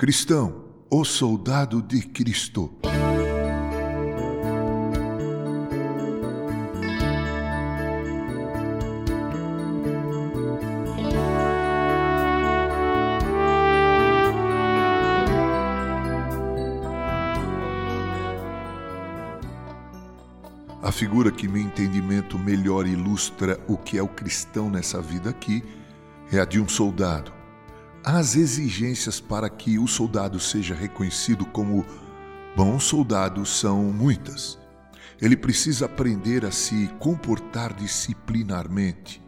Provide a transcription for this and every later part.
Cristão, o soldado de Cristo. A figura que meu entendimento melhor ilustra o que é o cristão nessa vida aqui é a de um soldado as exigências para que o soldado seja reconhecido como bom soldado são muitas. Ele precisa aprender a se comportar disciplinarmente.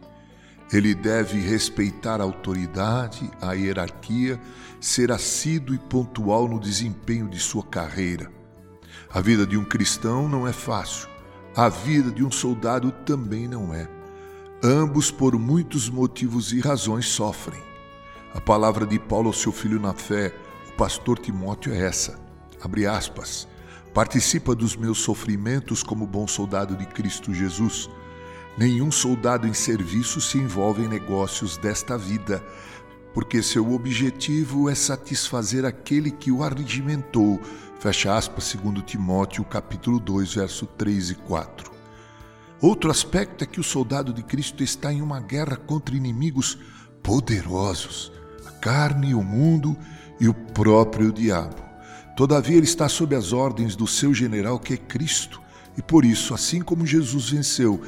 Ele deve respeitar a autoridade, a hierarquia, ser assíduo e pontual no desempenho de sua carreira. A vida de um cristão não é fácil. A vida de um soldado também não é. Ambos, por muitos motivos e razões, sofrem. A palavra de Paulo ao seu filho na fé, o pastor Timóteo, é essa. Abre aspas. Participa dos meus sofrimentos como bom soldado de Cristo Jesus. Nenhum soldado em serviço se envolve em negócios desta vida, porque seu objetivo é satisfazer aquele que o arregimentou. Fecha aspas, segundo Timóteo, capítulo 2, verso 3 e 4. Outro aspecto é que o soldado de Cristo está em uma guerra contra inimigos poderosos carne, o mundo e o próprio diabo. Todavia, ele está sob as ordens do seu general, que é Cristo, e por isso, assim como Jesus venceu,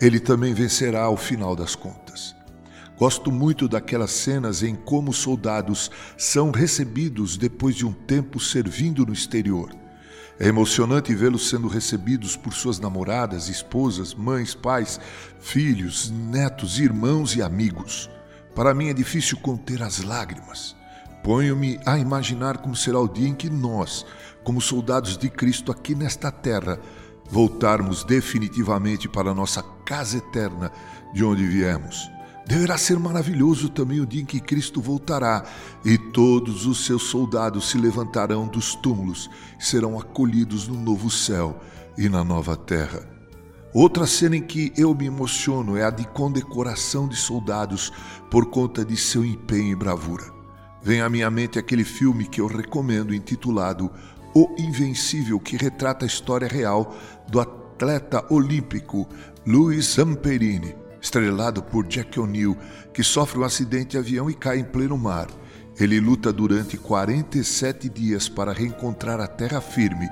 ele também vencerá ao final das contas. Gosto muito daquelas cenas em como os soldados são recebidos depois de um tempo servindo no exterior. É emocionante vê-los sendo recebidos por suas namoradas, esposas, mães, pais, filhos, netos, irmãos e amigos. Para mim é difícil conter as lágrimas. Ponho-me a imaginar como será o dia em que nós, como soldados de Cristo aqui nesta terra, voltarmos definitivamente para a nossa casa eterna de onde viemos. Deverá ser maravilhoso também o dia em que Cristo voltará e todos os seus soldados se levantarão dos túmulos e serão acolhidos no novo céu e na nova terra. Outra cena em que eu me emociono é a de condecoração de soldados por conta de seu empenho e bravura. Vem à minha mente aquele filme que eu recomendo, intitulado O Invencível, que retrata a história real do atleta olímpico Luiz Zamperini, estrelado por Jack O'Neill, que sofre um acidente de avião e cai em pleno mar. Ele luta durante 47 dias para reencontrar a terra firme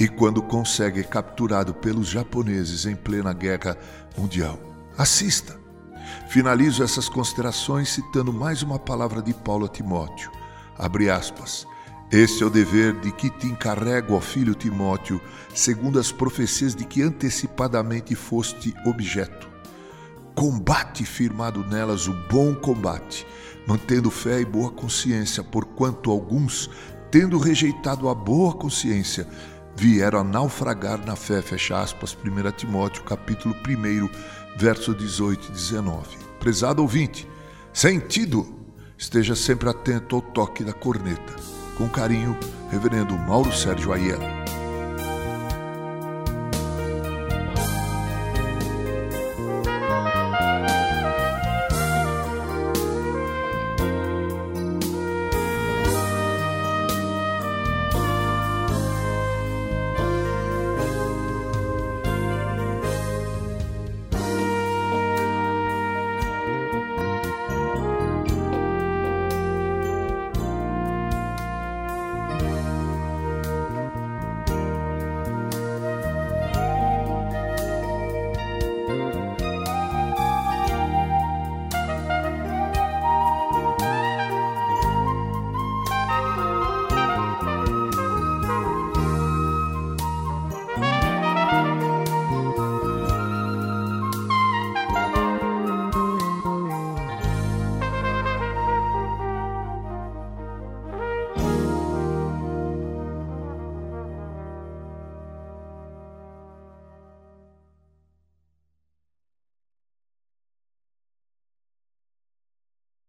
e quando consegue é capturado pelos japoneses em plena guerra mundial. Assista! Finalizo essas considerações citando mais uma palavra de Paulo a Timóteo. Abre aspas. Este é o dever de que te encarrego, ó filho Timóteo, segundo as profecias de que antecipadamente foste objeto. Combate firmado nelas o bom combate, mantendo fé e boa consciência, porquanto alguns, tendo rejeitado a boa consciência, vieram a naufragar na fé, fecha aspas, 1 Timóteo capítulo 1, verso 18 e 19. Prezado ouvinte, sentido, esteja sempre atento ao toque da corneta. Com carinho, Reverendo Mauro Sérgio Aiello.